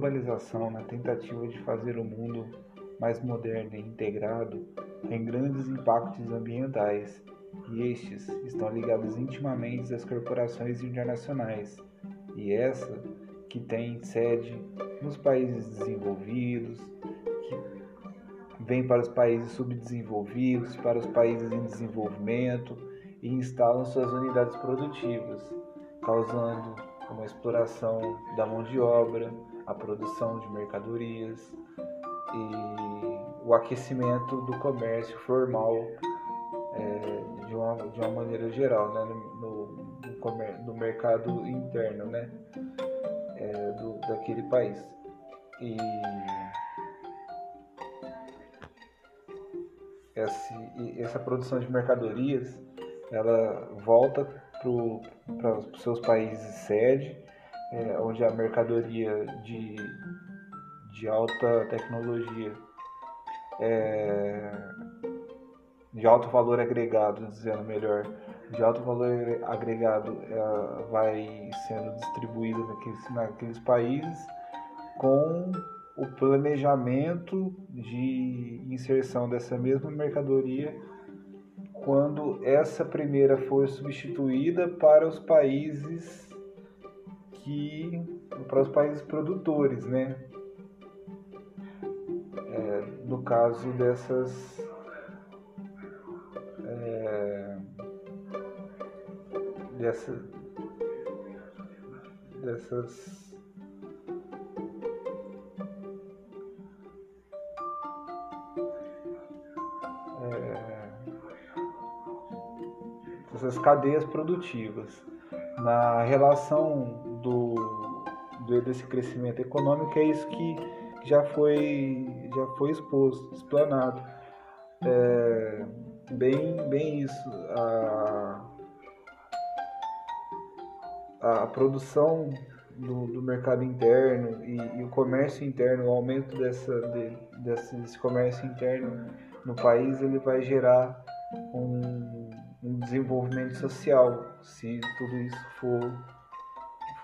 globalização, na tentativa de fazer o mundo mais moderno e integrado, tem grandes impactos ambientais, e estes estão ligados intimamente às corporações internacionais, e essa que tem sede nos países desenvolvidos, que vem para os países subdesenvolvidos, para os países em desenvolvimento e instalam suas unidades produtivas, causando uma exploração da mão de obra, a produção de mercadorias e o aquecimento do comércio formal é, de, uma, de uma maneira geral, né, no, no, no mercado interno né, é, do, daquele país. E esse, essa produção de mercadorias ela volta para os seus países sede, é, onde a mercadoria de, de alta tecnologia, é, de alto valor agregado, dizendo melhor, de alto valor agregado é, vai sendo distribuída naqueles, naqueles países com o planejamento de inserção dessa mesma mercadoria quando essa primeira for substituída para os países que para os países produtores, né? É, no caso dessas é, dessa, dessas essas cadeias produtivas. Na relação do, do, desse crescimento econômico é isso que já foi, já foi exposto, explanado. É, bem, bem isso. A, a produção do, do mercado interno e, e, o comércio interno, o aumento dessa, de, desse comércio interno no país, ele vai gerar um, um desenvolvimento social, se tudo isso for,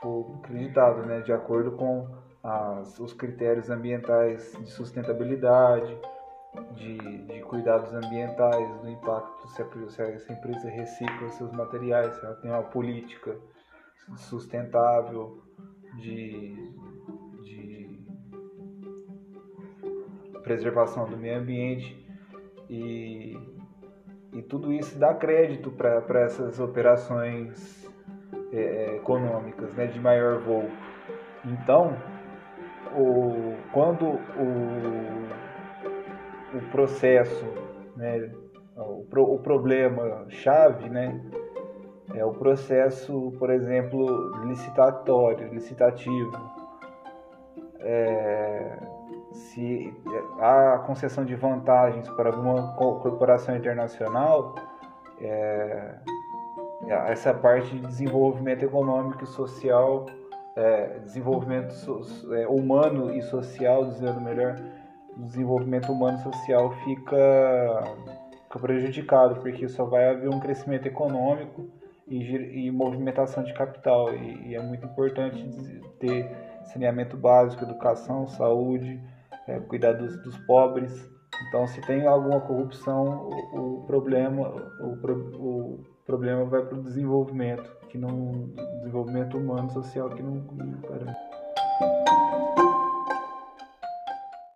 for acreditado, né, de acordo com as, os critérios ambientais de sustentabilidade, de, de cuidados ambientais, do impacto se a, se empresa recicla seus materiais, se ela tem uma política sustentável de, de preservação do meio ambiente. E e tudo isso dá crédito para essas operações é, é, econômicas né, de maior voo. Então, o, quando o, o processo, né, o, o problema chave, né, é o processo, por exemplo, licitatório, licitativo. É, se há concessão de vantagens para alguma corporação internacional, é, essa parte de desenvolvimento econômico e social, é, desenvolvimento so, é, humano e social, dizendo melhor, desenvolvimento humano e social fica, fica prejudicado, porque só vai haver um crescimento econômico e, e movimentação de capital, e, e é muito importante ter saneamento básico, educação, saúde, é, cuidar dos, dos, pobres. Então, se tem alguma corrupção, o, o problema, o, o, problema vai para o desenvolvimento, que não desenvolvimento humano, social, que não, não